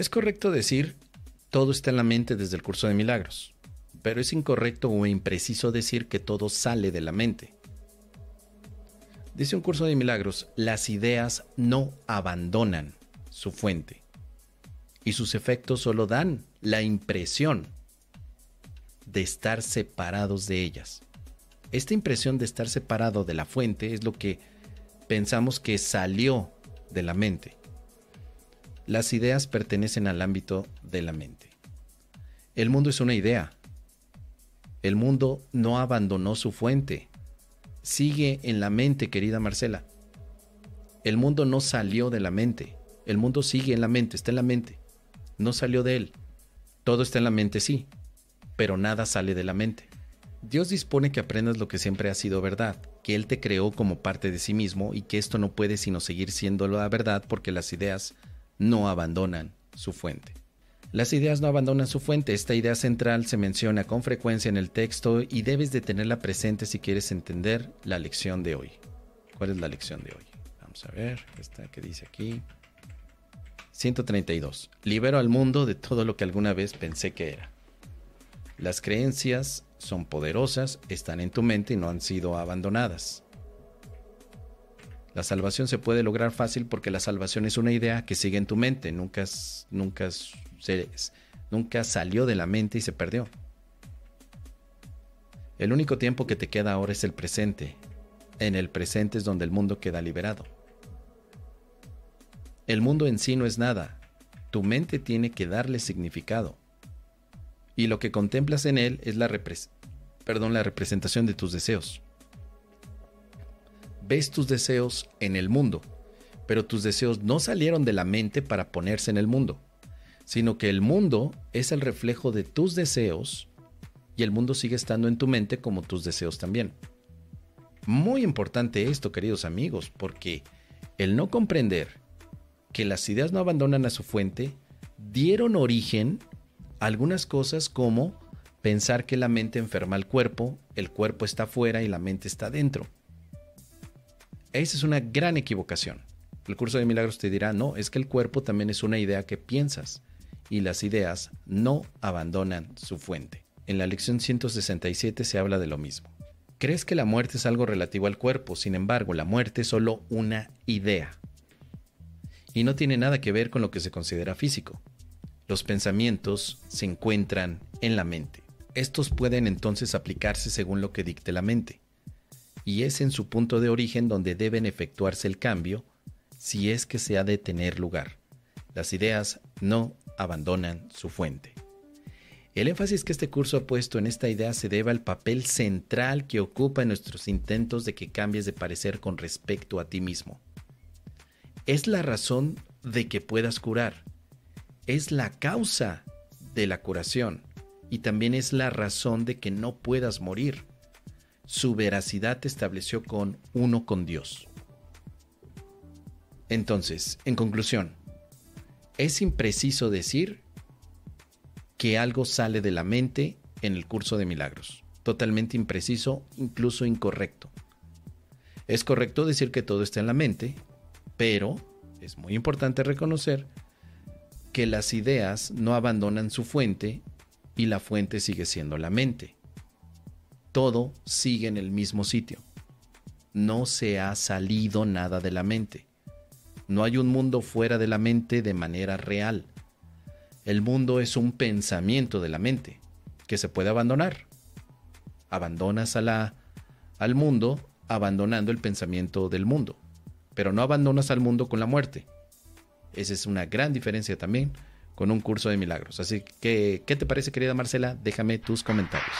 Es correcto decir todo está en la mente desde el curso de milagros, pero es incorrecto o impreciso decir que todo sale de la mente. Dice un curso de milagros, las ideas no abandonan su fuente y sus efectos solo dan la impresión de estar separados de ellas. Esta impresión de estar separado de la fuente es lo que pensamos que salió de la mente. Las ideas pertenecen al ámbito de la mente. El mundo es una idea. El mundo no abandonó su fuente. Sigue en la mente, querida Marcela. El mundo no salió de la mente. El mundo sigue en la mente, está en la mente. No salió de él. Todo está en la mente, sí, pero nada sale de la mente. Dios dispone que aprendas lo que siempre ha sido verdad, que Él te creó como parte de sí mismo y que esto no puede sino seguir siendo la verdad porque las ideas no abandonan su fuente. Las ideas no abandonan su fuente. Esta idea central se menciona con frecuencia en el texto y debes de tenerla presente si quieres entender la lección de hoy. ¿Cuál es la lección de hoy? Vamos a ver, esta que dice aquí. 132. Libero al mundo de todo lo que alguna vez pensé que era. Las creencias son poderosas, están en tu mente y no han sido abandonadas. La salvación se puede lograr fácil porque la salvación es una idea que sigue en tu mente, nunca, nunca, salió de la mente y se perdió. El único tiempo que te queda ahora es el presente. En el presente es donde el mundo queda liberado. El mundo en sí no es nada. Tu mente tiene que darle significado y lo que contemplas en él es la representación de tus deseos. Ves tus deseos en el mundo, pero tus deseos no salieron de la mente para ponerse en el mundo, sino que el mundo es el reflejo de tus deseos y el mundo sigue estando en tu mente como tus deseos también. Muy importante esto, queridos amigos, porque el no comprender que las ideas no abandonan a su fuente dieron origen algunas cosas como pensar que la mente enferma al cuerpo, el cuerpo está fuera y la mente está dentro. Esa es una gran equivocación. El curso de milagros te dirá, no, es que el cuerpo también es una idea que piensas y las ideas no abandonan su fuente. En la lección 167 se habla de lo mismo. Crees que la muerte es algo relativo al cuerpo, sin embargo, la muerte es solo una idea. Y no tiene nada que ver con lo que se considera físico. Los pensamientos se encuentran en la mente. Estos pueden entonces aplicarse según lo que dicte la mente. Y es en su punto de origen donde deben efectuarse el cambio si es que se ha de tener lugar. Las ideas no abandonan su fuente. El énfasis que este curso ha puesto en esta idea se debe al papel central que ocupa en nuestros intentos de que cambies de parecer con respecto a ti mismo. Es la razón de que puedas curar es la causa de la curación y también es la razón de que no puedas morir. Su veracidad estableció con uno con Dios. Entonces, en conclusión, es impreciso decir que algo sale de la mente en el curso de milagros. Totalmente impreciso, incluso incorrecto. Es correcto decir que todo está en la mente, pero es muy importante reconocer que las ideas no abandonan su fuente y la fuente sigue siendo la mente. Todo sigue en el mismo sitio. No se ha salido nada de la mente. No hay un mundo fuera de la mente de manera real. El mundo es un pensamiento de la mente que se puede abandonar. Abandonas a la, al mundo abandonando el pensamiento del mundo, pero no abandonas al mundo con la muerte. Esa es una gran diferencia también con un curso de milagros. Así que, ¿qué te parece querida Marcela? Déjame tus comentarios.